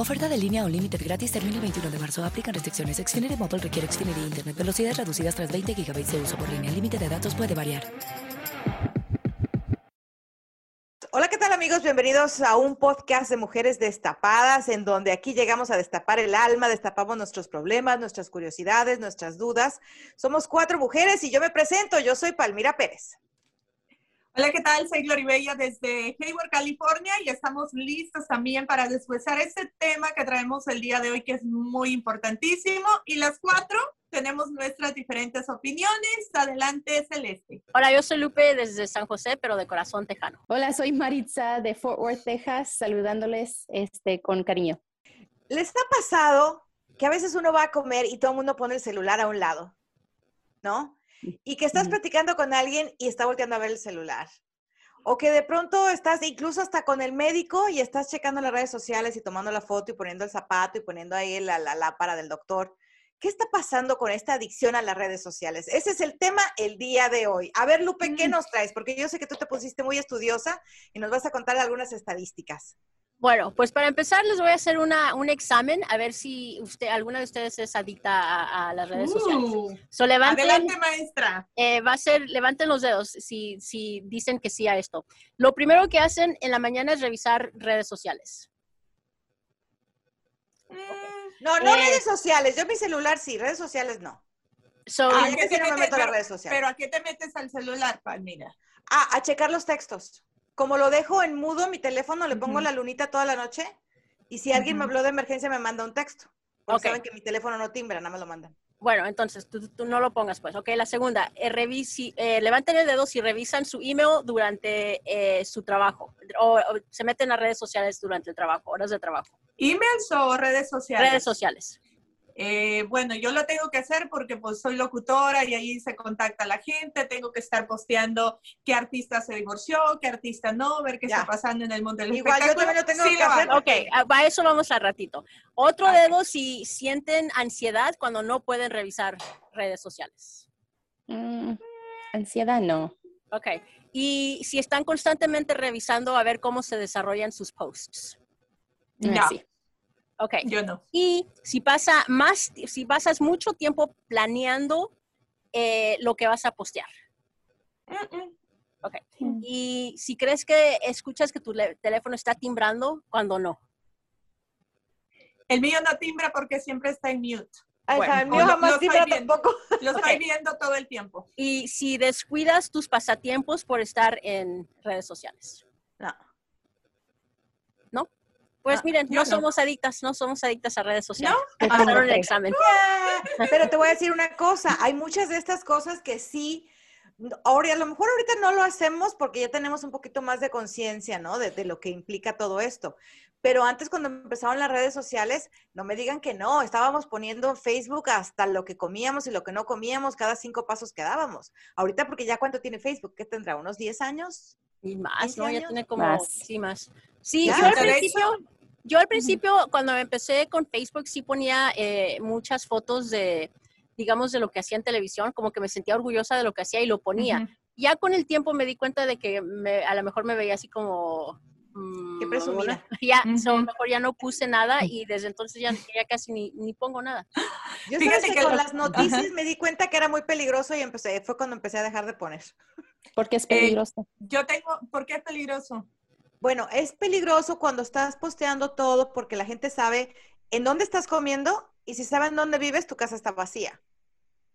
Oferta de línea o límite gratis termina el 21 de marzo. Aplican restricciones. Xfinity Mobile requiere Xfinity Internet. Velocidades reducidas tras 20 GB de uso por línea. El límite de datos puede variar. Hola, ¿qué tal amigos? Bienvenidos a un podcast de Mujeres Destapadas, en donde aquí llegamos a destapar el alma, destapamos nuestros problemas, nuestras curiosidades, nuestras dudas. Somos cuatro mujeres y yo me presento, yo soy Palmira Pérez. Hola, ¿qué tal? Soy Gloribella desde Hayward, California y estamos listos también para deshuesar este tema que traemos el día de hoy que es muy importantísimo. Y las cuatro tenemos nuestras diferentes opiniones. Adelante, Celeste. Hola, yo soy Lupe desde San José, pero de corazón tejano. Hola, soy Maritza de Fort Worth, Texas, saludándoles este, con cariño. ¿Les ha pasado que a veces uno va a comer y todo el mundo pone el celular a un lado? ¿No? Y que estás platicando con alguien y está volteando a ver el celular. O que de pronto estás incluso hasta con el médico y estás checando las redes sociales y tomando la foto y poniendo el zapato y poniendo ahí la, la lámpara del doctor. ¿Qué está pasando con esta adicción a las redes sociales? Ese es el tema el día de hoy. A ver, Lupe, ¿qué nos traes? Porque yo sé que tú te pusiste muy estudiosa y nos vas a contar algunas estadísticas. Bueno, pues para empezar les voy a hacer una, un examen a ver si usted, alguna de ustedes es adicta a, a las redes sociales. Uh, So, levanten, adelante, maestra. eh, va a ser, levanten los dedos si, si dicen que sí a esto. Lo primero que hacen en la mañana es revisar redes sociales. No, no Eh, redes sociales. Yo mi celular sí, redes sociales no. So, Ah, ¿A qué te no me meto a las Pero- redes sociales. Pero ¿a qué te metes al celular, Palmira? Ah, a checar los textos. Como lo dejo en mudo mi teléfono, le pongo la lunita toda la noche y si alguien me habló de emergencia me manda un texto. Porque saben que mi teléfono no timbra, nada me lo mandan. Bueno, entonces tú, tú no lo pongas, pues. Ok, la segunda, eh, revisi- eh, levanten el dedo si revisan su email durante eh, su trabajo o, o se meten a redes sociales durante el trabajo, horas de trabajo. ¿Emails o redes sociales? Redes sociales. Eh, bueno, yo lo tengo que hacer porque pues soy locutora y ahí se contacta la gente, tengo que estar posteando qué artista se divorció, qué artista no, ver qué Ya. está pasando en el mundo del Igual yo espectáculo. también lo tengo Sí que hacer. hago. Ok, a a eso vamos al ratito. Otro Ok. dedo si sienten ansiedad cuando no pueden revisar redes sociales. Mm, ansiedad no. Ok, y si están constantemente revisando a ver cómo se desarrollan sus posts. Sí. Ok, Yo no. Y si pasa más, si pasas mucho tiempo planeando eh, lo que vas a postear. Mm, mm. Ok. Mm. Y si crees que escuchas que tu teléfono está timbrando, cuando no. El mío no timbra porque siempre está en mute. Bueno, el mío lo- jamás timbra tampoco. Lo estoy viendo todo el tiempo. Y si descuidas tus pasatiempos por estar en redes sociales. No. Pues Ah, miren, no, no. somos adictas, no somos adictas a redes sociales. ¿No? Pasaron el ok. examen. Ya, Pero te voy a decir una cosa, hay muchas de estas cosas que sí, ahora a lo mejor ahorita no lo hacemos porque ya tenemos un poquito más de conciencia, ¿no? De, de lo que implica todo esto. Pero antes cuando empezaron las redes sociales, no me digan que no, estábamos poniendo en Facebook hasta lo que comíamos y lo que no comíamos, cada cinco pasos que dábamos. Ahorita porque ya cuánto tiene Facebook, ¿qué tendrá? ¿Unos 10 años? Y más, 15 ¿no? Ya tiene como, Más. sí, más. Sí, yo al principio, yo al principio, cuando empecé con Facebook, sí ponía eh, muchas fotos de, digamos, de lo que hacía en televisión, como que me sentía orgullosa de lo que hacía y lo ponía. Ujú. Ya con el tiempo me di cuenta de que me- a lo mejor me veía así como... mm, Qué presumida. una- Ya, so, Ujú. mejor ya no puse nada y desde entonces ya, ya casi ni, ni pongo nada. Yo Fíjate que con los- las noticias me di cuenta que era muy peligroso y empecé, fue cuando empecé a dejar de poner. Porque es Eh, peligroso. Yo tengo, ¿por qué es peligroso? Bueno, es peligroso cuando estás posteando todo porque la gente sabe en dónde estás comiendo y si saben dónde vives, tu casa está vacía.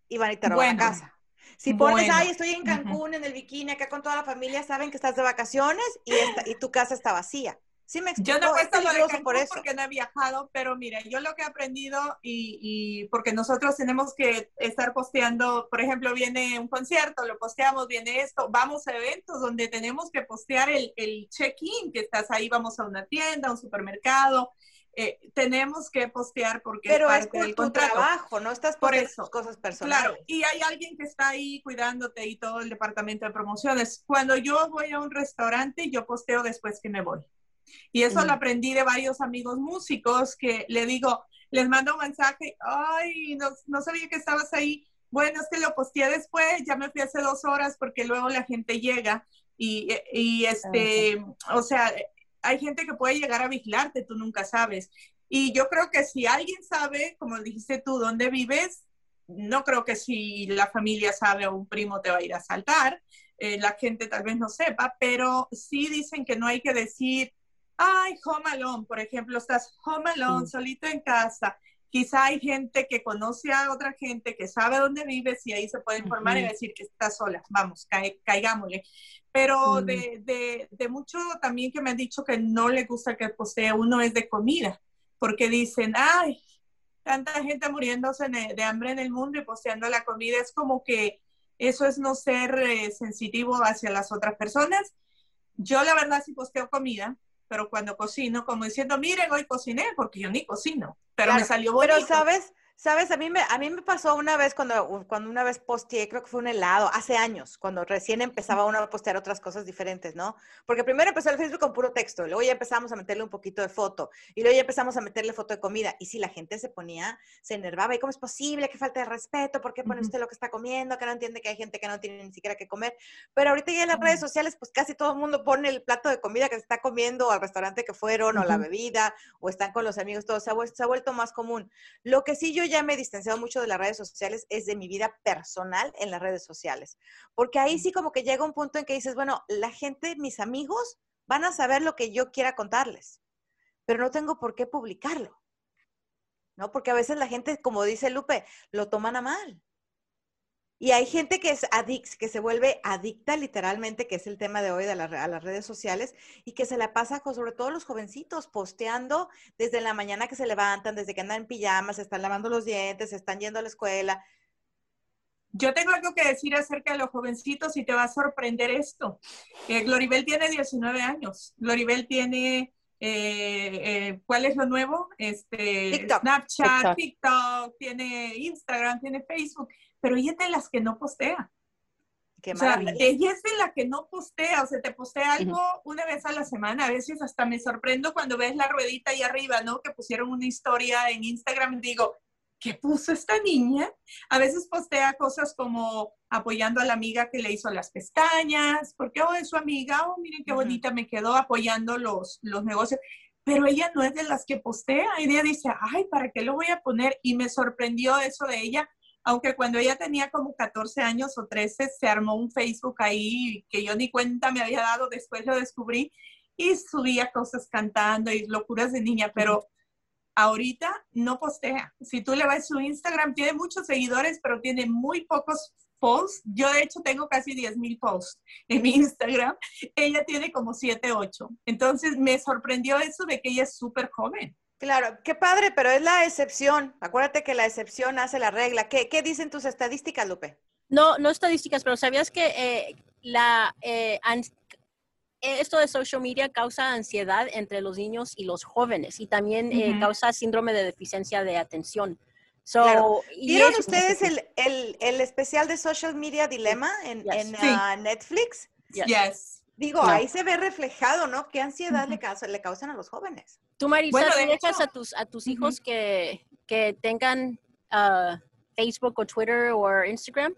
Y van y te roban Bueno. la casa. Si pones, Bueno, ay, estoy en. Cancún, en el bikini, acá con toda la familia, saben que estás de vacaciones y, esta- y tu casa está vacía. ¿Sí me explico? Yo no he es puesto lo de por eso. porque no he viajado, pero mire, yo lo que he aprendido y, y porque nosotros tenemos que estar posteando, por ejemplo, viene un concierto, lo posteamos, viene esto, vamos a eventos donde tenemos que postear el, el check-in, que estás ahí, vamos a una tienda, a un supermercado, eh, tenemos que postear porque Pero es es parte por del tu contrato. trabajo, no estás Por por eso. cosas personales. Claro, y hay alguien que está ahí cuidándote y todo el departamento de promociones. Cuando yo voy a un restaurante, yo posteo después que me voy. Y eso Mm. lo aprendí de varios amigos músicos que le digo, les mando un mensaje, ay, no, no sabía que estabas ahí. Bueno, es que lo posteé después, ya me fui hace dos horas porque luego la gente llega y, y este, o sea, hay gente que puede llegar a vigilarte, tú nunca sabes. Y yo creo que si alguien sabe, como dijiste tú, dónde vives, no creo que si la familia sabe o un primo te va a ir a saltar, eh, la gente tal vez no sepa, pero sí dicen que no hay que decir, ay, home alone, por ejemplo, estás home alone, solito en casa. Quizá hay gente que conoce a otra gente que sabe dónde vives y ahí se puede informar y decir que estás sola, vamos, caigámosle. Pero de, de, de mucho también que me han dicho que no le gusta que posee uno es de comida, porque dicen, ay, tanta gente muriéndose de, de hambre en el mundo y posteando la comida, es como que eso es no ser eh, sensitivo hacia las otras personas. Yo la verdad sí posteo comida, pero cuando cocino, como diciendo, miren, hoy cociné, porque yo ni cocino, pero me salió bonito. Pero sabes, sabes, a mí me, a mí me pasó una vez cuando, cuando una vez posteé, creo que fue un helado, hace años, cuando recién empezaba uno a postear otras cosas diferentes, ¿no? Porque primero empezó el Facebook con puro texto, luego ya empezamos a meterle un poquito de foto, y luego ya empezamos a meterle foto de comida, y si la gente se ponía, se enervaba, ¿y cómo es posible? ¿Qué falta de respeto? ¿Por qué pone usted lo que está comiendo? Que no entiende que hay gente que no tiene ni siquiera que comer. Pero ahorita ya en las redes sociales, pues casi todo el mundo pone el plato de comida que se está comiendo, o al restaurante que fueron, o la bebida, o están con los amigos, todo se ha, se ha vuelto más común. Lo que sí yo ya me he distanciado mucho de las redes sociales es de mi vida personal en las redes sociales, porque ahí sí como que llega un punto en que dices, bueno, la gente, mis amigos, van a saber lo que yo quiera contarles, pero no tengo por qué publicarlo, ¿no? Porque a veces la gente, como dice Lupe, lo toman a mal. Y hay gente que es addict, que se vuelve adicta literalmente, que es el tema de hoy de la a las redes sociales, y que se la pasa, sobre todo los jovencitos, posteando desde la mañana que se levantan, desde que andan en pijamas, se están lavando los dientes, se están yendo a la escuela. Yo tengo algo que decir acerca de los jovencitos y te va a sorprender esto. Eh, Gloribel tiene 19 años. Gloribel tiene, eh, eh, ¿cuál es lo nuevo? Este, TikTok. Snapchat, TikTok. TikTok, tiene Instagram, tiene Facebook, pero ella es de las que no postea. Qué O sea, ella es de la que no postea, o sea, te postea algo una vez a la semana. A veces hasta me sorprendo cuando ves la ruedita ahí arriba, ¿no? Que pusieron una historia en Instagram y digo, ¿qué puso esta niña? A veces postea cosas como apoyando a la amiga que le hizo las pestañas, porque, oh, es su amiga, oh, miren qué bonita me quedó apoyando los, los negocios. Pero ella no es de las que postea. Ella dice, ay, ¿para qué lo voy a poner? Y me sorprendió eso de ella aunque cuando ella tenía como 14 años o 13, se armó un Facebook ahí que yo ni cuenta me había dado, después lo descubrí y subía cosas cantando y locuras de niña, pero ahorita no postea. Si tú le vas a su Instagram, tiene muchos seguidores, pero tiene muy pocos posts. Yo de hecho tengo casi 10 mil posts en mi Instagram. Ella tiene como 7, 8. Entonces me sorprendió eso de que ella es súper joven. Claro, qué padre, pero es la excepción. Acuérdate que la excepción hace la regla. ¿Qué, qué dicen tus estadísticas, Lupe? No, no estadísticas, pero ¿sabías que eh, la, eh, esto de social media causa ansiedad entre los niños y los jóvenes y también eh, causa síndrome de deficiencia de atención? So, Claro. ¿Vieron ustedes el, el- el especial de Social Media Dilemma en, Yes. en, Sí. ah, Netflix? Yes. Yes. Digo, No. ahí se ve reflejado, ¿no? ¿Qué ansiedad le, causa- le causan a los jóvenes? Tú, Marisa, Bueno, ¿tú de dejas hecho- a tus, a tus hijos que, que tengan ah, Facebook o Twitter o Instagram?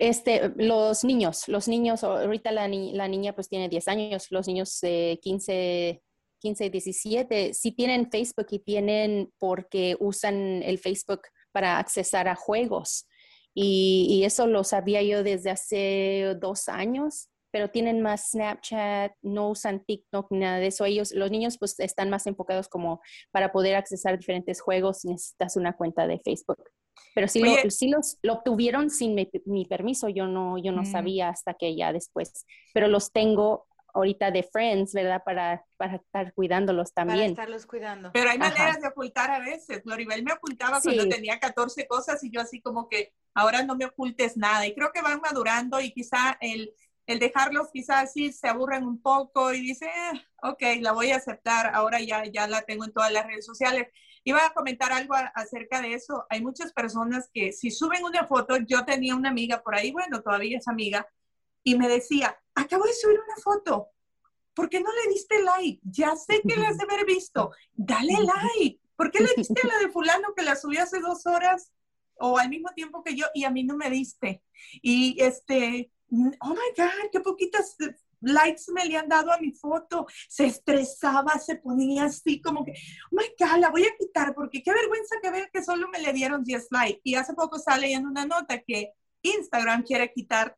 Este, los niños, los niños, ahorita la, ni- la niña pues tiene 10 años, los niños de 15, 15, 17, sí tienen Facebook y tienen porque usan el Facebook para accesar a juegos. Y, y eso lo sabía yo desde hace dos años, pero tienen más Snapchat, no usan TikTok nada de eso. Ellos, los niños pues están más enfocados como para poder accesar diferentes juegos, necesitas una cuenta de Facebook. Pero sí, Oye. lo, sí los, lo obtuvieron sin mi, mi permiso, yo no, yo no Mm. sabía hasta que ya después, pero los tengo ahorita de friends, ¿verdad? Para, para estar cuidándolos Para también. estarlos cuidando. Pero hay Ajá. maneras de ocultar a veces. Gloribel me ocultaba Sí. cuando tenía 14 cosas y yo así como que ahora no me ocultes nada. Y creo que van madurando y quizá el, el dejarlos quizás así se aburren un poco y dice, "Eh, ok, la voy a aceptar, ahora ya, ya la tengo en todas las redes sociales. Iba a comentar algo acerca de eso. Hay muchas personas que si suben una foto, yo tenía una amiga por ahí, bueno, todavía es amiga, y me decía, acabo de subir una foto, ¿por qué no le diste like? Ya sé que la has de haber visto, dale like. ¿Por qué le diste a la de fulano que la subió hace dos horas o al mismo tiempo que yo y a mí no me diste? Y este, oh my God, qué poquitas likes me le han dado a mi foto. Se estresaba, se ponía así como que, oh my God, la voy a quitar porque qué vergüenza que ver que solo me le dieron 10 likes. Y hace poco estaba leyendo una nota que Instagram quiere quitar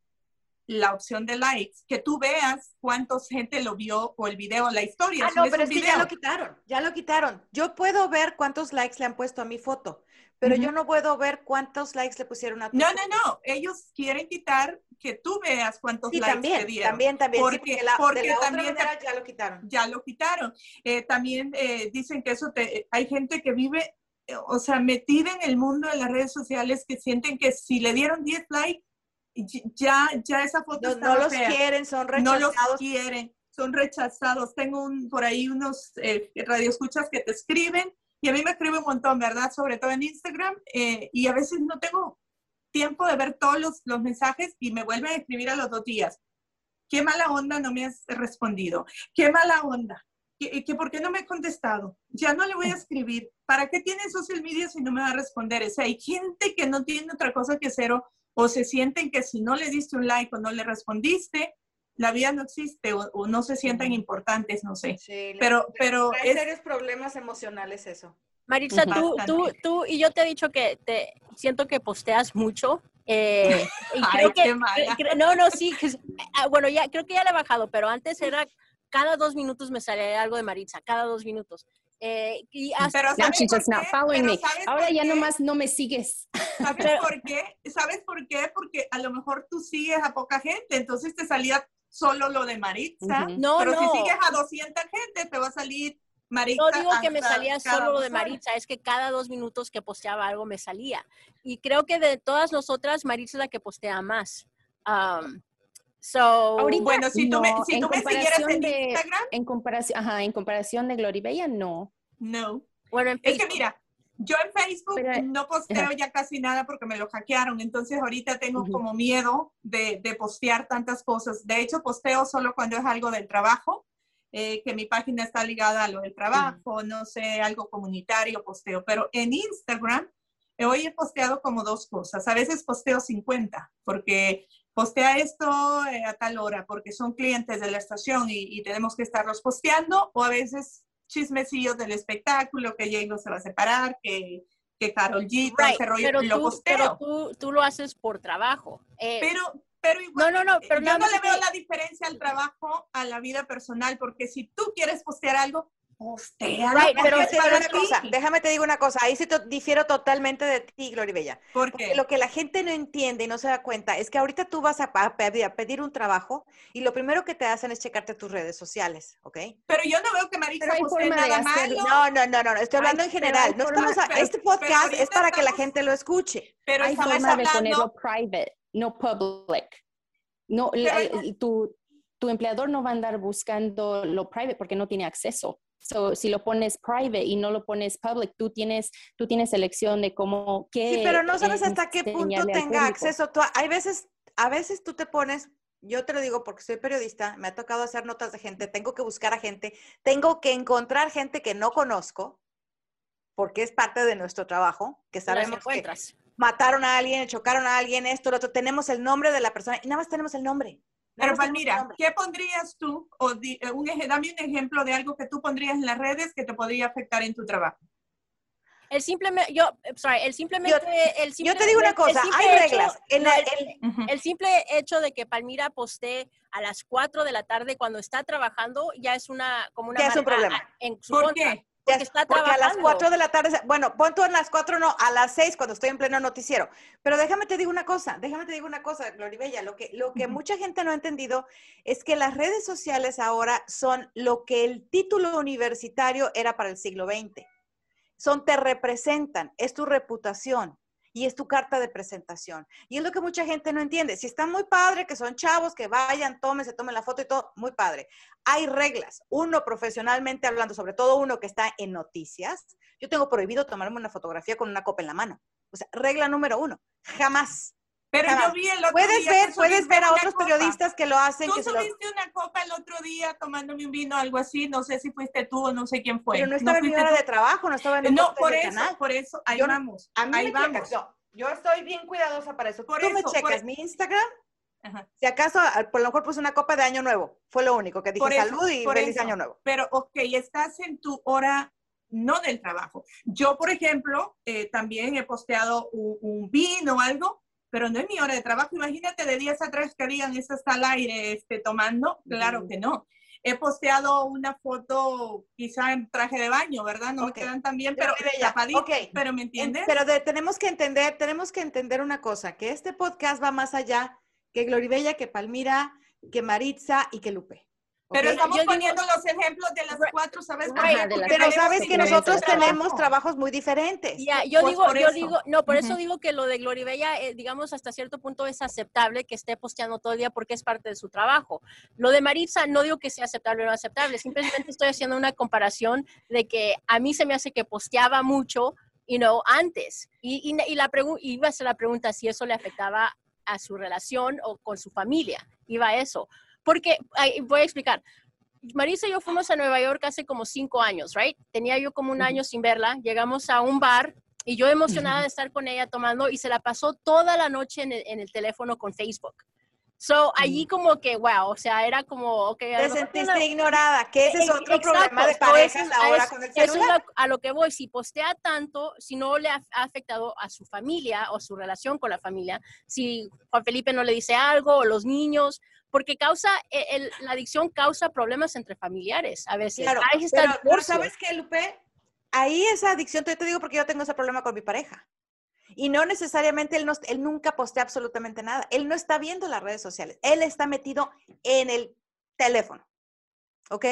la opción de likes, que tú veas cuántos gente lo vio o el video, la historia. Ah, no, pero es que ya lo quitaron, ya lo quitaron. Yo puedo ver cuántos likes le han puesto a mi foto, pero Ujú. yo no puedo ver cuántos likes le pusieron a tu No, no, no. Ellos quieren quitar que tú veas cuántos Sí, likes también, te dieron. también, también. sí, Porque- porque la, porque de la también otra manera ya lo quitaron. Ya lo quitaron. Eh, también eh, dicen que eso te, hay gente que vive, eh, o sea, metida en el mundo de las redes sociales que sienten que si le dieron 10 likes, ya, ya esa foto No, no los fea. quieren, son no los rechazados. quieren, son rechazados. Tengo un, por ahí unos eh, radioescuchas que te escriben y a mí me escribe un montón, ¿verdad? Sobre todo en Instagram eh, y a veces no tengo tiempo de ver todos los, los mensajes y me vuelven a escribir a los dos días. Qué mala onda no me has respondido. Qué mala onda. Que, que por qué no me he contestado. Ya no le voy a escribir. ¿Para qué tiene social media si no me va a responder? O hay gente que no tiene otra cosa que hacer o, o se sienten que si no le diste un like o no le respondiste, la vida no existe o, o no se sienten importantes, no sé. Sí, Pero, pero trae es, serios problemas emocionales eso. Maritza, tú, tú, tú, y yo te he dicho que te siento que posteas mucho. eh, y Ay, creo que, qué mala. cre- no, no, sí, que ah, bueno, ya creo que ya le he bajado, pero antes era cada dos minutos me salía algo de Maritza, cada dos minutos. Eh, y hasta- pero ¿sabes por qué? following Pero me. ¿sabes Ahora ya qué? nomás no me sigues. ¿Sabes Pero- por qué? ¿Sabes por qué? Porque a lo mejor tú sigues a poca gente, entonces te salía solo lo de Maritza. Ujú. no, pero no. si sigues a 200 gente, te va a salir Maritza. No digo que me salía solo lo de. Maritza, es que cada dos minutos que posteaba algo me salía. Y creo que de todas nosotras, Maritza es la que postea más. Um, so, Ahorita Bueno, si tú me, si en tú me siguieras comparación en de- Instagram, En comparación, ajá, en comparación de Gloribella, no. no. bueno, en Es que mira, yo en Facebook Pero- no posteo ya casi nada porque me lo hackearon, entonces ahorita tengo Ujú. como miedo de, de postear tantas cosas. De hecho, posteo solo cuando es algo del trabajo, eh, que mi página está ligada a lo del trabajo, no sé, algo comunitario posteo, pero en Instagram eh, hoy he posteado como dos cosas. A veces posteo 50 porque postea esto eh, a tal hora porque son clientes de la estación y, y tenemos que estarlos posteando o a veces chismecillos del espectáculo, que J-Lo se va a separar, que, que Carol G, todo Right, ese rollo, pero, lo tú, posteo. pero tú, tú lo haces por trabajo. Eh, Pero, pero igual, No, no, no, pero yo no más le veo que- la diferencia al trabajo a la vida personal, porque si tú quieres postear algo, postea. Right, pero- Déjame te digo una cosa, déjame te digo una cosa, ahí sí to- difiero totalmente de ti, Gloribella. Porque Porque lo que la gente no entiende y no se da cuenta es que ahorita tú vas a, a pedir un trabajo y lo primero que te hacen es checarte tus redes sociales, ¿ok? Pero yo no veo que Marisa postee de nada malo, No, no, no, no, estoy hablando Ay, en general. No forma- estamos a- pero- este podcast es para que la gente lo escuche. pero Hay forma de hablando... ponerlo private, no public. No, Pero la- hay- el- tu, tu empleador no va a andar buscando lo private porque no tiene acceso. So, si lo pones private y no lo pones public, tú tienes, tú tienes elección de cómo, qué Sí, pero no sabes hasta qué punto tenga acceso. Tú, hay veces, a veces tú te pones, yo te lo digo porque soy periodista, me ha tocado hacer notas de gente, tengo que buscar a gente, tengo que encontrar gente que no conozco, porque es parte de nuestro trabajo, que sabemos que mataron a alguien, chocaron a alguien, esto, lo otro, tenemos el nombre de la persona y nada más tenemos el nombre. Pero el Palmira. ¿qué pondrías tú? O di- eh, un, dame un ejemplo de algo que tú pondrías en las redes que te podría afectar en tu trabajo. El simplemente, yo, eh, sorry, el simplemente, el Yo te digo una simplemente- el cosa, simple hay hecho- reglas. La- el- el- El simple hecho de que Palmira postee a las 4 de la tarde cuando está trabajando ya es una como una Ya es un problema. en su ¿Por contra. qué? Porque está porque a las trabajando. 4 de la tarde, bueno, pon tú a las 4, no, a las 6 cuando estoy en pleno noticiero. Pero déjame te digo una cosa, déjame te digo una cosa, Gloribella, lo que, lo que Ujú. mucha gente no ha entendido es que las redes sociales ahora son lo que el título universitario era para el siglo XX. Son, te representan, es tu reputación y es tu carta de presentación. Y es lo que mucha gente no entiende. Si está muy padre, que son chavos, que vayan, tomen, se tomen la foto y todo, muy padre. Hay reglas. Uno, profesionalmente hablando, sobre todo uno que está en noticias, yo tengo prohibido tomarme una fotografía con una copa en la mano. O sea, regla número uno, jamás. Pero Jamás. yo vi el otro Puedes día ver, puedes subiste ver a otros copa. periodistas que lo hacen, Tú que se lo- subiste una copa el otro día tomándome un vino, algo así. No sé si fuiste tú o no sé quién fue. pero no estaba en mi hora tú. de trabajo, no estaba en un No, por eso, canal. por eso, ahí Yo no- vamos. A mí ahí me vamos. no, yo estoy bien cuidadosa para eso. Por Tú me eso, por checas e- mi Instagram, Ajá. si acaso, por lo mejor puse una copa de Año Nuevo. Fue lo único que dije, Por eso, salud y por feliz eso. Año Nuevo. Pero, ok, estás en tu hora no del trabajo. Yo, por ejemplo, eh, también he posteado un, un vino o algo, pero no es mi hora de trabajo. Imagínate de 10 a 3 que digan, ¿eso está al aire este, tomando? Claro que no. He posteado una foto quizá en traje de baño, ¿verdad? No me quedan tan bien, pero tapadito, ok. pero ¿me En- entiendes? Pero de- tenemos que entender, tenemos que entender una cosa, que este podcast va más allá que Gloribella, que Palmira, que Maritza y que Lupe. Pero estamos Yo digo- poniendo los ejemplos de las cuatro, ¿sabes? Ajá, de las Pero sabes que nosotros tenemos trabajos muy diferentes. Ya, yo Pues digo, yo eso. digo, no, por eso Ujú. digo que lo de Gloribella, eh, digamos, hasta cierto punto es aceptable que esté posteando todo el día porque es parte de su trabajo. Lo de Maritza, no digo que sea aceptable o no aceptable, simplemente estoy haciendo una comparación de que a mí se me hace que posteaba mucho, you know, antes. Y, y, y la iba a ser la pregunta si eso le afectaba a su relación o con su familia. Iba a eso. Porque, voy a explicar. Marisa y yo fuimos a Nueva York hace como cinco años, ¿right? Tenía yo como un año sin verla. Llegamos a un bar y yo emocionada de estar con ella tomando y se la pasó toda la noche en el, en el teléfono con Facebook. So, allí como que, wow, o sea, era como, ok. Te sentiste una- ignorada, que ese es Ex- otro exacto, problema de parejas es- ahora es- con el eso es celular. a lo que voy. Si postea tanto, si no le ha, ha afectado a su familia o su relación con la familia, si Juan Felipe no le dice algo o los niños, porque causa, eh, el- la adicción causa problemas entre familiares a veces. Claro, Ahí está el pero, pero. ¿sabes qué, Lupe? Ahí esa adicción, yo te digo porque yo tengo ese problema con mi pareja. Y no necesariamente él, no, él nunca postea absolutamente nada. Él no está viendo las redes sociales. Él está metido en el teléfono. ¿Ok?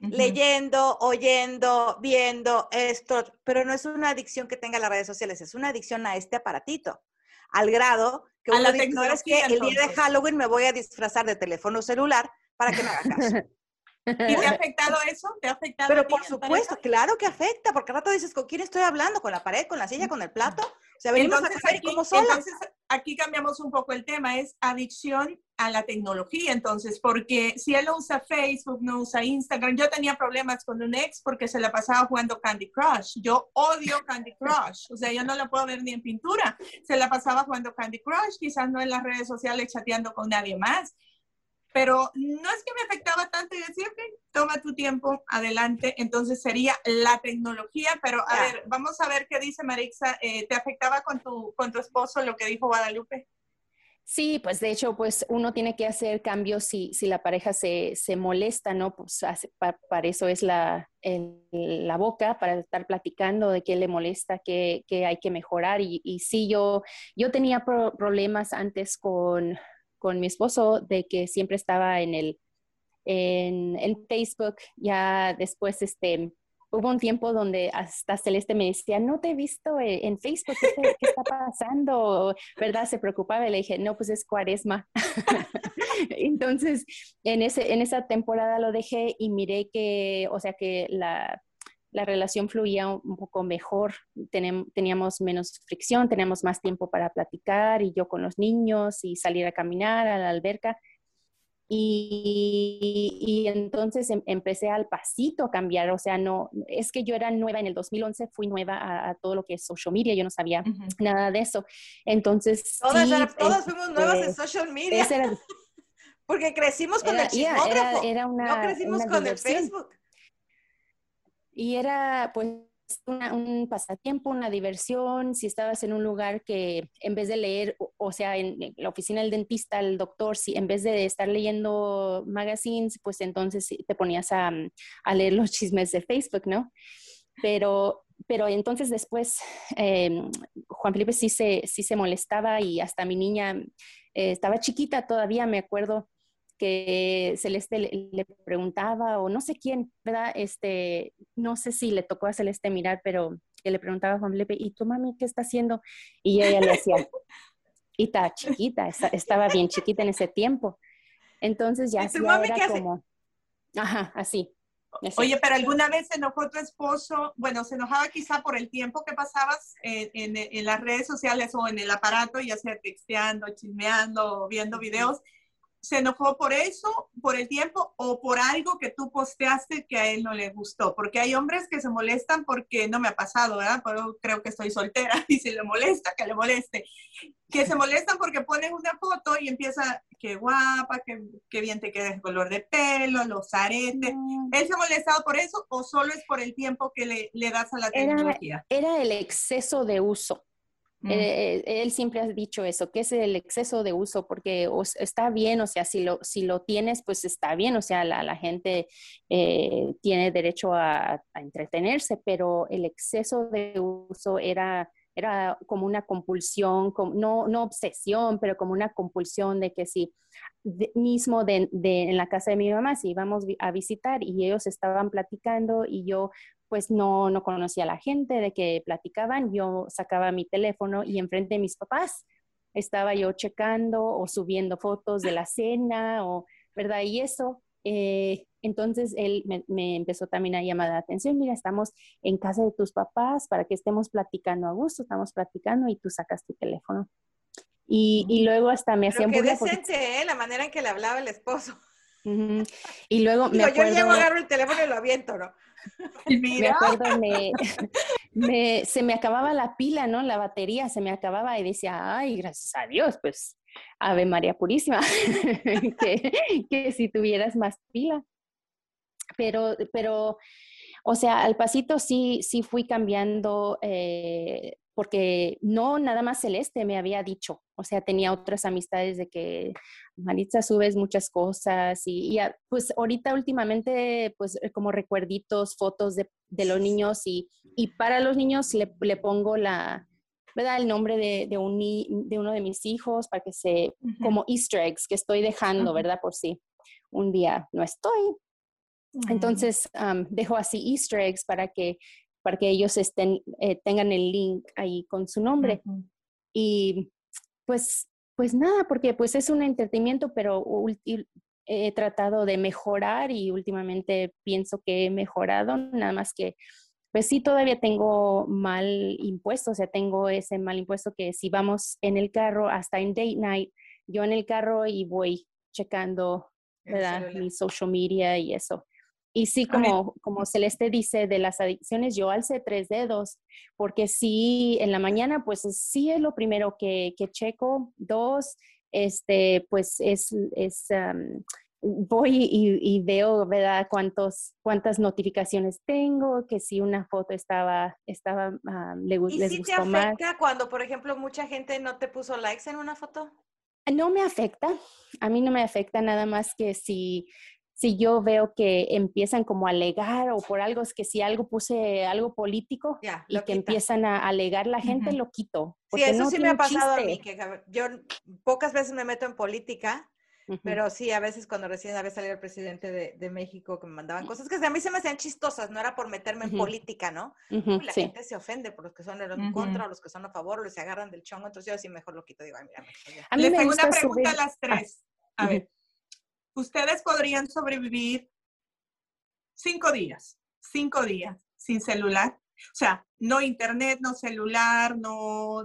Ujú. Leyendo, oyendo, viendo esto. Pero no es una adicción que tenga las redes sociales, es una adicción a este aparatito. Al grado que A uno la dice, ¿sabes qué? tecnología, El día de. Halloween me voy a disfrazar de teléfono celular para que me haga caso. ¿Y te ha afectado eso? ¿Te ha afectado? Pero por supuesto, claro que afecta, porque al rato dices, ¿con quién estoy hablando? ¿Con la pared, con la silla, con el plato? O sea, venimos Entonces a comer y como solas. entonces aquí cambiamos un poco el tema, es adicción a la tecnología, entonces, porque si él no usa Facebook, no usa Instagram, yo tenía problemas con un ex porque se la pasaba jugando Candy Crush, yo odio Candy Crush, o sea, yo no la puedo ver ni en pintura, se la pasaba jugando Candy Crush, quizás no en las redes sociales chateando con nadie más, pero no es que me afectaba tanto y decía, ok, toma tu tiempo, adelante. Entonces sería la tecnología, pero a ver, vamos a ver qué dice Marixa. Eh, ¿Te afectaba con tu, con tu esposo lo que dijo Guadalupe? Sí, pues de hecho, pues uno tiene que hacer cambios si, si la pareja se, se molesta, ¿no? Pues hace- pa- para eso es la, el- la boca, para estar platicando de qué le molesta, qué, qué hay que mejorar. Y, y sí, yo, yo tenía pro- problemas antes con, con mi esposo de que siempre estaba en el, en, en Facebook, ya después, este, hubo un tiempo donde hasta Celeste me decía, no te he visto eh, en Facebook, ¿qué, está pasando? ¿Verdad? Se preocupaba y le dije, no, pues es cuaresma. Entonces, en, ese, en esa temporada lo dejé y miré que, o sea, que la, la relación fluía un, poco mejor, teníamos menos fricción, teníamos más tiempo para platicar y yo con los niños y salir a caminar a la alberca. Y, y entonces em- empecé al pasito a cambiar, o sea, no, es que yo era nueva en el 2011, fui nueva a, a todo lo que es social media, yo no sabía nada de eso. Entonces, Todas, sí, era- todas fuimos nuevas en este, social media, era, porque crecimos con era- el yeah, chismógrafo. era- era una- no crecimos una con diversión. el Facebook. Y era pues un pasatiempo, una diversión, si estabas en un lugar que en vez de leer, o, sea, en, la oficina del dentista, el doctor, si en vez de estar leyendo magazines, pues entonces te ponías a, a leer los chismes de Facebook, ¿no? pero, pero entonces después em, Juan Felipe sí se, sí se molestaba y hasta mi niña eh, estaba chiquita todavía, me acuerdo que Celeste le, preguntaba, o no sé quién, ¿verdad? Este, no sé si le tocó a Celeste mirar, pero que le preguntaba a Juan Felipe, ¿y tu mami qué está haciendo? Y ella le decía, y estaba chiquita, estaba bien chiquita en ese tiempo. Entonces ya, era como, ajá, así. Oye, pero alguna vez se enojó tu esposo, bueno, se enojaba quizá por el tiempo que pasabas en, en las redes sociales o en el aparato, ya sea texteando, chismeando, viendo videos, se enojó por eso, por el tiempo o por algo que tú posteaste que a él no le gustó. Porque hay hombres que se molestan porque no me ha pasado, ¿verdad? Pero creo que estoy soltera y si le molesta, que le moleste. Que se molestan porque ponen una foto y empieza, qué guapa, qué, bien te queda el color de pelo, los aretes. Mm. ¿Él se ha molestado por eso o solo es por el tiempo que le, le das a la tecnología? era el exceso de uso. Eh, él siempre ha dicho eso, que es el exceso de uso, porque está bien, o sea, si lo, si lo tienes, pues está bien, o sea, la, gente eh, tiene derecho a, entretenerse, pero el exceso de uso era, era como una compulsión, no, no obsesión, pero como una compulsión de que si mismo de, de, en la casa de mi mamá, si íbamos a visitar y ellos estaban platicando y yo pues no, no conocía a la gente de que platicaban, yo sacaba mi teléfono y enfrente de mis papás estaba yo checando o subiendo fotos de la cena o, ¿verdad? Y eso, eh, entonces él me, empezó también a llamar la atención, mira, estamos en casa de tus papás para que estemos platicando a gusto, estamos platicando y tú sacas tu teléfono. Y, luego hasta me hacían Qué decente, ¿eh? La manera en que le hablaba el esposo. Y luego me Yo llego, agarro el teléfono y lo aviento, ¿no? Me acuerdo, me, se me acababa la pila, ¿no? La batería se me acababa y decía, ay, gracias a Dios, pues, Ave María Purísima, que, que, si tuvieras más pila. Pero, pero, o sea, al pasito sí, sí fui cambiando eh, porque no nada más Celeste me había dicho, o sea, tenía otras amistades de que Maritza subes muchas cosas y, pues ahorita últimamente pues eh, como recuerditos, fotos de, los niños y, para los niños le, pongo la, ¿verdad? El nombre de, de, uno de mis hijos para que se, como easter eggs que estoy dejando, ¿verdad? Por si un día no estoy. Entonces, dejo así easter eggs para que para que ellos estén, eh, tengan el link ahí con su nombre. Y pues, pues nada, porque pues es un entretenimiento, pero he tratado de mejorar y últimamente pienso que he mejorado, nada más que pues sí todavía tengo mal impuesto, o sea, tengo ese mal impuesto que si vamos en el carro hasta en date night, yo en el carro y voy checando, ¿verdad? Mi social media y eso. Y sí, como, como Celeste dice, de las adicciones, yo alcé tres dedos, porque sí, en la mañana, pues sí es lo primero que, que checo. Dos, este, pues es, es voy y, veo, ¿verdad? Cuántos, cuántas notificaciones tengo, que si una foto estaba, estaba, le, ¿Y les si te afecta cuando, por ejemplo, mucha gente no te puso likes en una foto? No me afecta, a mí no me afecta nada más que si si yo veo que empiezan como a alegar o por algo, es que si algo puse algo político y que empiezan a alegar la gente, lo quito. Sí, eso sí me ha pasado a mí, que yo pocas veces me meto en política, pero sí, a veces cuando recién había salido el presidente de, México que me mandaban cosas que a mí se me hacían chistosas, no era por meterme en política, ¿no? la gente se ofende por los que son en contra o los que son a favor o les se agarran del chongo, entonces yo sí mejor lo quito, digo, ay, mira, a mí Les tengo una pregunta a las tres. A ver ustedes podrían sobrevivir cinco días, cinco días sin celular. O sea, no internet, no celular, no,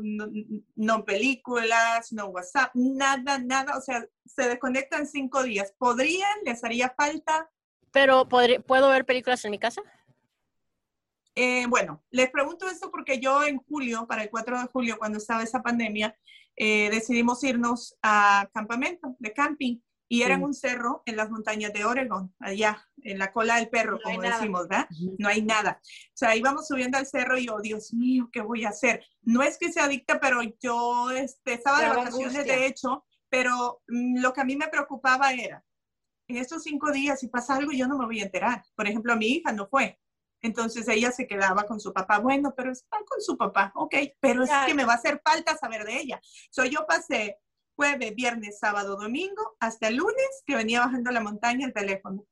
no, películas, no WhatsApp, nada, nada. O sea, se desconectan cinco días. ¿Podrían? ¿Les haría falta? Pero, ¿puedo ver películas en mi casa? Eh, bueno, les pregunto esto porque yo en julio, para el 4 de julio, cuando estaba esa pandemia, eh, decidimos irnos a campamento de camping y era en un cerro en las montañas de Oregon, allá, en la cola del perro, como decimos, ¿verdad? No hay nada. O sea, íbamos subiendo al cerro y yo, oh, Dios mío, ¿qué voy a hacer? No es que sea adicta, pero yo este, estaba de vacaciones, de hecho, pero mm, lo que a mí me preocupaba era, en estos cinco días, si pasa algo, yo no me voy a enterar. Por ejemplo, mi hija no fue. Entonces ella se quedaba con su papá. Bueno, pero está con su papá, ok, pero es que me va a hacer falta saber de ella. So, yo pasé jueves, viernes, sábado, domingo, hasta el lunes que venía bajando la montaña el teléfono,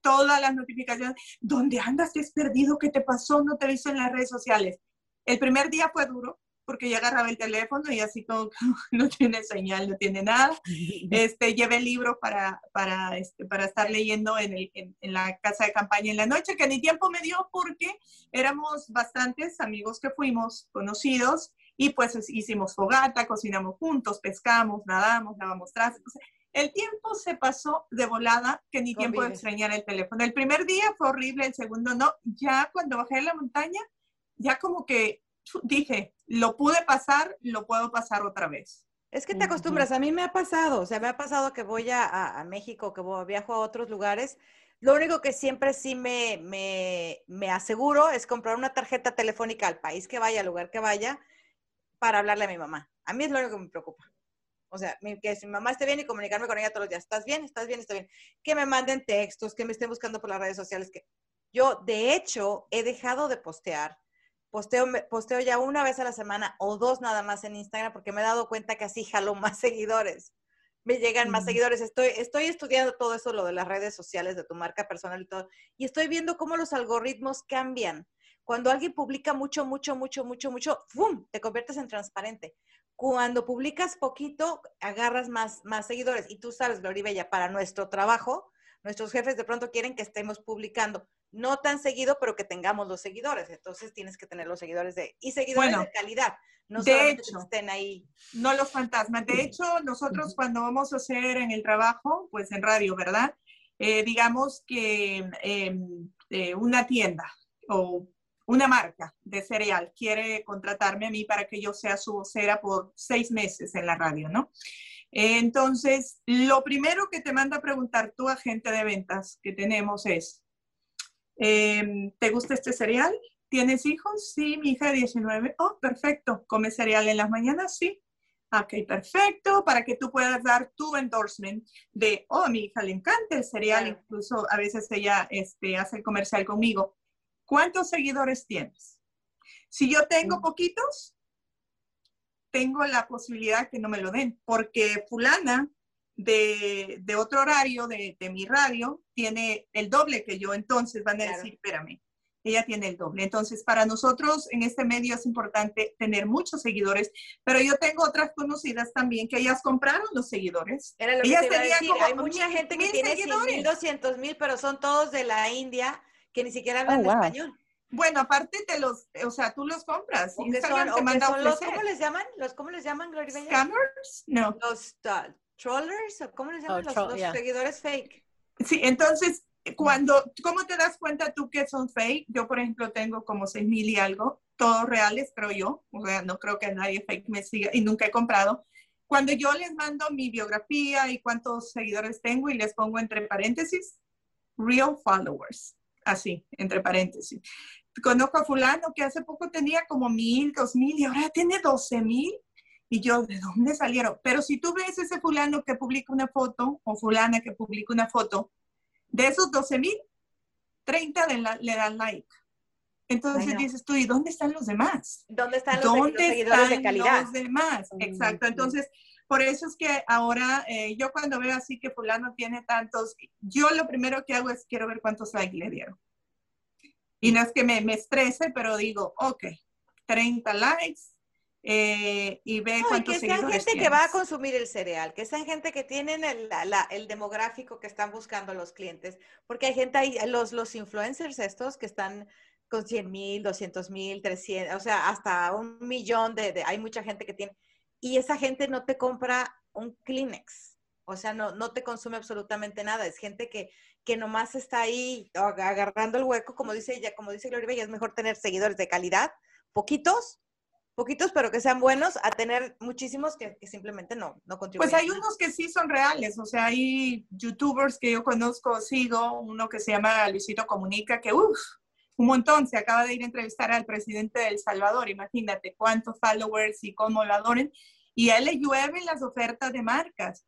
todas las notificaciones, ¿dónde andas? ¿Te has perdido? ¿Qué te pasó? No te he visto en las redes sociales. El primer día fue duro porque ya agarraba el teléfono y así como no tiene señal, no tiene nada. Este, llevé libros para, para, este, para estar leyendo en, el, en, en, la casa de campaña en la noche, que ni tiempo me dio porque éramos bastantes amigos que fuimos conocidos y pues hicimos fogata, cocinamos juntos, pescamos, nadamos, lavamos trastes. El tiempo se pasó de volada que ni tiempo de extrañar el teléfono. El primer día fue horrible, el segundo no. Ya cuando bajé la montaña, ya como que dije, lo pude pasar, lo puedo pasar otra vez. Es que te acostumbras, a mí me ha pasado, o sea, me ha pasado que voy a, a, México, que voy, viajo a otros lugares. Lo único que siempre sí me, me, me aseguro es comprar una tarjeta telefónica al país que vaya, al lugar que vaya, para hablarle a mi mamá. A mí es lo único que me preocupa. O sea, que si mi mamá esté bien y comunicarme con ella todos los días. ¿Estás bien? ¿Estás bien? ¿Estás bien? Que me manden textos, que me estén buscando por las redes sociales. Que yo, de hecho, he dejado de postear. Posteo, posteo ya una vez a la semana o dos nada más en Instagram porque me he dado cuenta que así jalo más seguidores. Me llegan más seguidores. Estoy, estoy estudiando todo eso, lo de las redes sociales, de tu marca personal y todo. Y estoy viendo cómo los algoritmos cambian cuando alguien publica mucho, mucho, mucho, mucho, mucho, ¡fum! Te conviertes en transparente. Cuando publicas poquito, agarras más, más seguidores. Y tú sabes, Gloria Bella, para nuestro trabajo, nuestros jefes de pronto quieren que estemos publicando, no tan seguido, pero que tengamos los seguidores. Entonces tienes que tener los seguidores de, y seguidores de calidad. No de hecho, estén ahí. No los fantasmas. De hecho, nosotros cuando vamos a hacer en el trabajo, pues en radio, ¿verdad? Eh, digamos que em, eh, una tienda o una marca de cereal quiere contratarme a mí para que yo sea su vocera por seis meses en la radio, ¿no? Entonces, lo primero que te manda a preguntar tu agente de ventas que tenemos es, em, ¿te gusta este cereal? ¿Tienes hijos? Sí, mi hija de 19. Oh, perfecto. ¿Come cereal en las mañanas? Sí. Ok, perfecto, para que tú puedas dar tu endorsement de, oh, a mi hija le encanta el cereal, incluso a veces ella este, hace el comercial conmigo. ¿Cuántos seguidores tienes? Si yo tengo mm. poquitos, tengo la posibilidad que no me lo den, porque fulana de, otro horario de, mi radio tiene el doble que yo, entonces van a decir, espérame, ella tiene el doble. Entonces, para nosotros en este medio es importante tener muchos seguidores, pero yo tengo otras conocidas también que ellas compraron los seguidores. Era lo que te iba a decir. Hay mucha gente que tiene 100 mil, 200 mil, pero son todos de la India que ni siquiera hablan oh, español. Bueno, aparte te los, o sea, tú los compras. son, los, ¿Cómo les llaman? ¿Los, ¿Cómo les llaman, Gloria ¿Scammers? No. Los uh, trollers, ¿cómo les llaman? Oh, los, seguidores fake. Sí, entonces, cuando, ¿cómo te das cuenta tú que son fake? Yo, por ejemplo, tengo como seis mil y algo, todos reales, creo yo. O sea, no creo que nadie fake me siga y nunca he comprado. Cuando yo les mando mi biografía y cuántos seguidores tengo y les pongo entre paréntesis, real followers así, entre paréntesis. Conozco a fulano que hace poco tenía como mil, dos mil y ahora tiene doce mil. Y yo, ¿de dónde salieron? Pero si tú ves ese fulano que publica una foto o fulana que publica una foto, de esos doce mil, 30 le dan like. Entonces dices tú, ¿y dónde están los demás? ¿Dónde están los, seguidores de calidad? Los demás, exacto. Entonces, por eso es que ahora eh, yo cuando veo así que fulano tiene tantos, yo lo primero que hago es quiero ver cuántos likes le dieron. Y no es que me, me estrese, pero digo, ok, 30 likes, eh, y ve no, cuántos y que sean gente que va a consumir el cereal, que sean gente que tienen el, el, demográfico que están buscando los clientes, porque hay gente ahí, los, los influencers estos que están con 100 mil, 200 mil, 300, o sea, hasta un millón de, de, hay mucha gente que tiene, y esa gente no te compra un Kleenex, o sea, no, no te consume absolutamente nada, es gente que, que nomás está ahí agarrando el hueco, como dice ella, como dice Gloria Bella, es mejor tener seguidores de calidad, poquitos, poquitos, pero que sean buenos, a tener muchísimos que, simplemente no, no contribuyen. Pues hay unos que sí son reales, o sea, hay youtubers que yo conozco, sigo, uno que se llama Luisito Comunica, que uff, un montón, se acaba de ir a entrevistar al presidente de El Salvador, imagínate cuántos followers y cómo lo adoren, y a él le llueven las ofertas de marcas.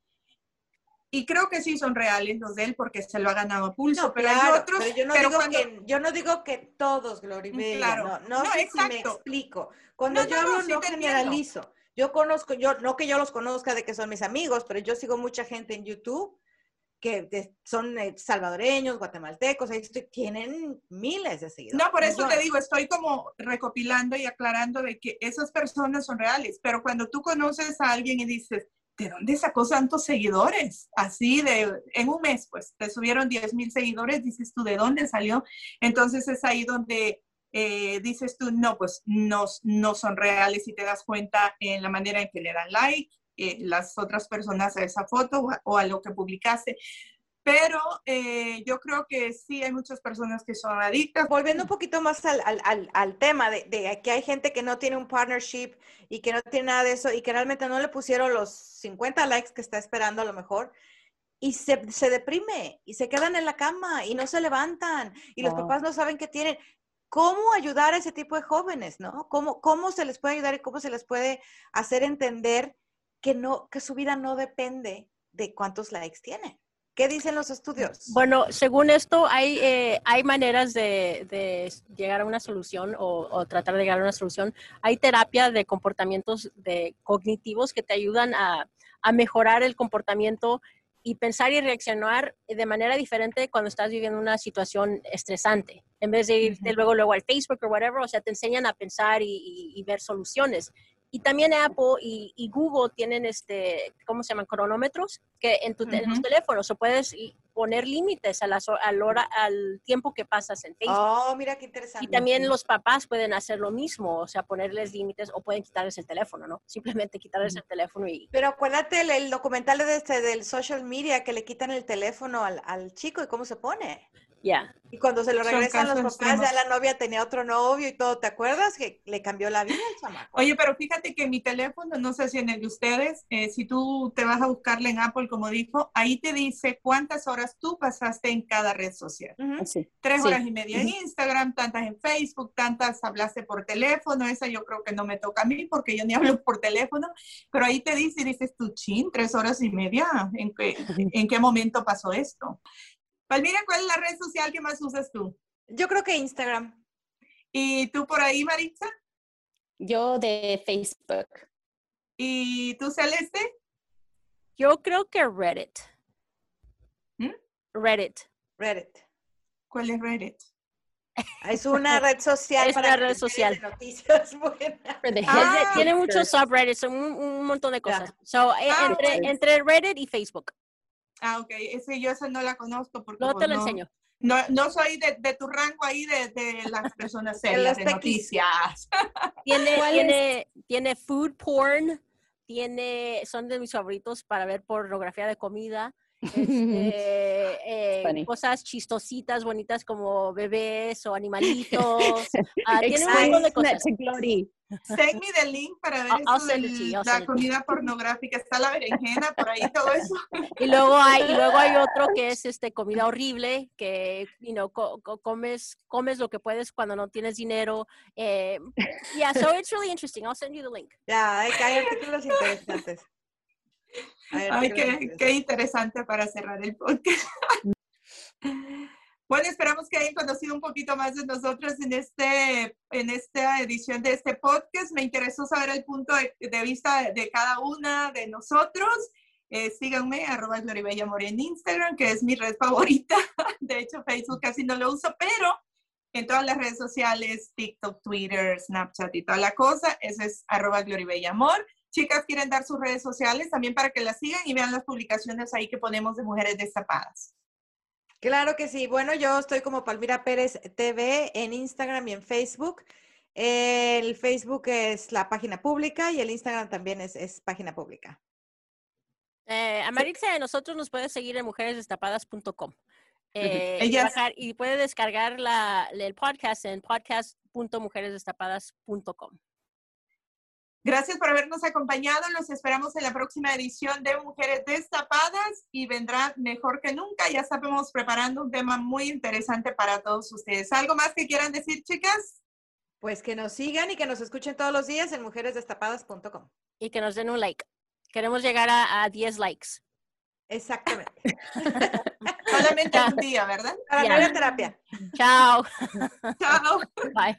y creo que sí son reales los de él porque se lo ha ganado a pulso, No, pero claro, hay otros. pero yo no, pero digo cuando- que, yo no digo que todos, Glory Bella, Claro. no, no, No, sé si me explico. Cuando yo hablo sí no entiendo. generalizo. Yo conozco, yo no que yo los conozca de que son mis amigos, pero yo sigo mucha gente en YouTube que de- son eh, salvadoreños, guatemaltecos, ahí estoy- tienen miles de seguidores. No, por eso te digo, estoy como recopilando y aclarando de que esas personas son reales, pero cuando tú conoces a alguien y dices, ¿de dónde sacó tantos seguidores? Así de, en un mes, pues, te subieron 10 mil seguidores, dices tú, ¿de dónde salió? Entonces es ahí donde eh, dices tú, no, pues no, no son reales y te das cuenta en la manera en que le dan like eh, las otras personas a esa foto o a, o a lo que publicaste. Pero eh, yo creo que sí hay muchas personas que son adictas. Volviendo un poquito más al, al- al- tema de, de que hay gente que no tiene un partnership y que no tiene nada de eso y que realmente no le pusieron los 50 likes que está esperando a lo mejor y se, se deprime y se quedan en la cama y no se levantan y los papás no saben qué tienen. ¿Cómo ayudar a ese tipo de jóvenes, no? ¿Cómo, ¿Cómo se les puede ayudar y cómo se les puede hacer entender que, no, que su vida no depende de cuántos likes tienen? ¿Qué dicen los estudios? Bueno, según esto, hay, eh, hay maneras de, de llegar a una solución o, o tratar de llegar a una solución. Hay terapia de comportamientos de cognitivos que te ayudan a, a mejorar el comportamiento y pensar y reaccionar de manera diferente cuando estás viviendo una situación estresante. En vez de irte luego, luego al Facebook o whatever, o sea, te enseñan a pensar y, y- y ver soluciones. Y también Apple y, y Google tienen este, ¿cómo se llaman? Cronómetros que en, tu, te- en los Ujú. teléfonos o puedes poner límites a las ho- al, hora, al tiempo que pasas en Facebook. Oh, mira qué interesante. Y también los papás pueden hacer lo mismo, o sea, ponerles límites o pueden quitarles el teléfono, ¿no? Simplemente quitarles el teléfono y Pero acuérdate el, el documental de este, del social media que le quitan el teléfono al, al chico y cómo se pone. Ya. Y cuando se lo regresan los papás, ya extremos. la novia tenía otro novio y todo. ¿Te acuerdas que le cambió la vida al chamaco? Oye, pero fíjate que mi teléfono, no sé si en el de ustedes, eh, si tú te vas a buscarle en Apple, como dijo, ahí te dice cuántas horas tú pasaste en cada red social. Ujú. Sí. Tres Sí. horas y media en Instagram, tantas en Facebook, tantas hablaste por teléfono. Esa yo creo que no me toca a mí porque yo ni hablo por teléfono, pero ahí te dice y dices tú, chin, tres horas y media. ¿En qué, en qué momento pasó esto? Palmira, ¿cuál es la red social que más usas tú? Yo creo que Instagram. ¿Y tú por ahí, Maritza? Yo de Facebook. ¿Y tú, Celeste? Yo creo que Reddit. ¿Mm? Reddit. Reddit. ¿Cuál es Reddit? Es una red social. Es para una red social. de noticias buenas. Ah, Tiene muchos subreddits, un, un montón de cosas. So, eh, Ah, entre Reddit y Facebook. Ah, ok. Ese, yo esa no la conozco porque No pues, te lo enseño. No, no soy de, de tu rango ahí de, de las personas De serias las de tequis. noticias. Tiene, ¿Cuál tiene, tiene food porn, tiene, son de mis favoritos para ver pornografía de comida. Este, eh, cosas chistositas, bonitas como bebés o animalitos. Ah, tiene un montón de that cosas. Send me the link para ver I'll- I'll it to you, I'll la comida pornográfica. Está la berenjena por ahí, todo eso. Y luego hay, y luego hay otro que es este comida horrible, que you know, co- co- comes, comes lo que puedes cuando no tienes dinero. Eh, yeah, so it's really interesting. I'll send you the link. Ya, hay, hay artículos interesantes. Hay Ay, qué, qué interesante para cerrar el podcast. Bueno, esperamos que hayan conocido un poquito más de nosotros en, este, en esta edición de este podcast. Me interesó saber el punto de, de vista de cada una de nosotros. Eh, síganme, arroba Gloribella en Instagram, que es mi red favorita. De hecho, Facebook casi no lo uso, pero en todas las redes sociales, TikTok, Twitter, Snapchat y toda la cosa, ese es arroba Gloribella Amor. Chicas, quieren dar sus redes sociales también para que las sigan y vean las publicaciones ahí que ponemos de Mujeres Destapadas. Claro que sí. Bueno, yo estoy como Palmira Pérez TV en Instagram y en Facebook. El Facebook es la página pública y el Instagram también es, es página pública. Eh, a Maritza de nosotros nos puede seguir en mujeresdestapadas.com. Eh, y, bajar- y puede descargar la, el podcast en podcast.mujeresdestapadas.com. Gracias por habernos acompañado. Los esperamos en la próxima edición de Mujeres Destapadas y vendrá mejor que nunca. Ya estamos preparando un tema muy interesante para todos ustedes. ¿Algo más que quieran decir, chicas? Pues que nos sigan y que nos escuchen todos los días en mujeresdestapadas.com. Y que nos den un like. Queremos llegar a, a 10 likes. Exactamente. Solamente un día, ¿verdad? Para Ya. no ir a terapia. Chao. Chao. Bye.